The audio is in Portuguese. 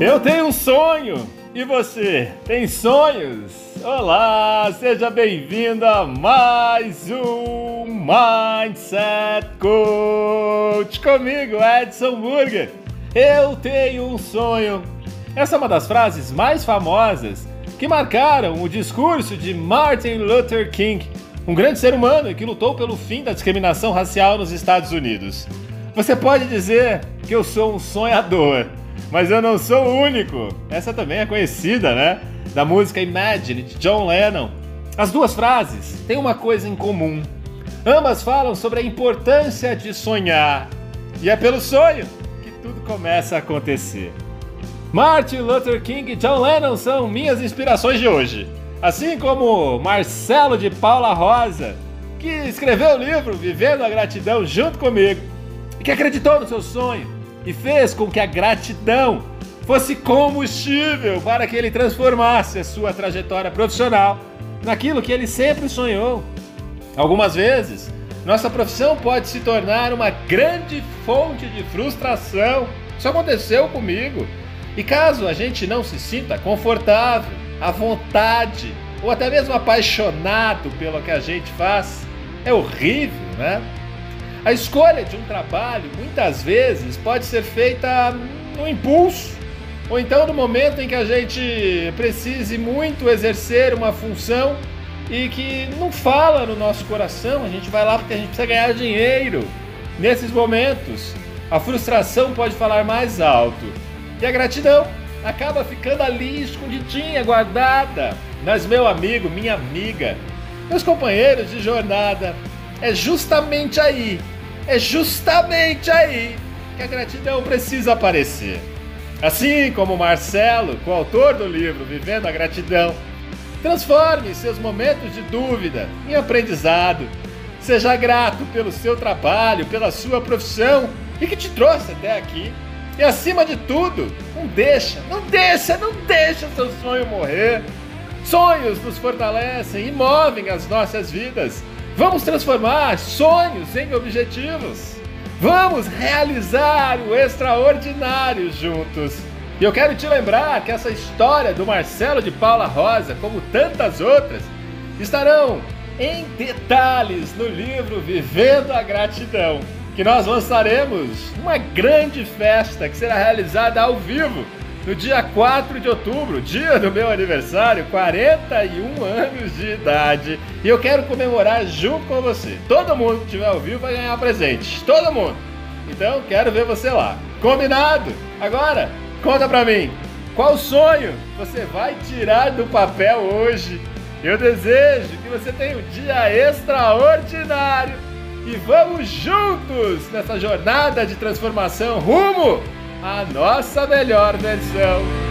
Eu tenho um sonho. E você, tem sonhos? Olá, seja bem-vindo a mais um Mindset Coach comigo, Edson Burger. Eu tenho um sonho. Essa é uma das frases mais famosas que marcaram o discurso de Martin Luther King, um grande ser humano que lutou pelo fim da discriminação racial nos Estados Unidos. Você pode dizer que eu sou um sonhador. Mas eu não sou o único. Essa também é conhecida, né? Da música Imagine de John Lennon. As duas frases têm uma coisa em comum. Ambas falam sobre a importância de sonhar. E é pelo sonho que tudo começa a acontecer. Martin Luther King e John Lennon são minhas inspirações de hoje. Assim como Marcelo de Paula Rosa, que escreveu o livro Vivendo a Gratidão junto comigo e que acreditou no seu sonho e fez com que a gratidão fosse combustível para que ele transformasse a sua trajetória profissional naquilo que ele sempre sonhou. Algumas vezes, nossa profissão pode se tornar uma grande fonte de frustração. Isso aconteceu comigo. E caso a gente não se sinta confortável, à vontade ou até mesmo apaixonado pelo que a gente faz, é horrível, né? A escolha de um trabalho muitas vezes pode ser feita no impulso, ou então no momento em que a gente precise muito exercer uma função e que não fala no nosso coração, a gente vai lá porque a gente precisa ganhar dinheiro. Nesses momentos, a frustração pode falar mais alto e a gratidão acaba ficando ali escondidinha, guardada. Mas meu amigo, minha amiga, meus companheiros de jornada, é justamente aí é justamente aí que a gratidão precisa aparecer. Assim como Marcelo, coautor do livro Vivendo a Gratidão, transforme seus momentos de dúvida em aprendizado. Seja grato pelo seu trabalho, pela sua profissão e que te trouxe até aqui. E acima de tudo, não deixa, não deixa, não deixa seu sonho morrer. Sonhos nos fortalecem e movem as nossas vidas. Vamos transformar sonhos em objetivos. Vamos realizar o extraordinário juntos. E eu quero te lembrar que essa história do Marcelo de Paula Rosa, como tantas outras, estarão em detalhes no livro Vivendo a Gratidão, que nós lançaremos uma grande festa que será realizada ao vivo no dia 4 de outubro, dia do meu aniversário, 41 anos de idade. E eu quero comemorar junto com você. Todo mundo que estiver ao vivo vai ganhar presente. Todo mundo. Então, quero ver você lá. Combinado? Agora, conta pra mim. Qual sonho você vai tirar do papel hoje? Eu desejo que você tenha um dia extraordinário e vamos juntos nessa jornada de transformação rumo a nossa melhor versão.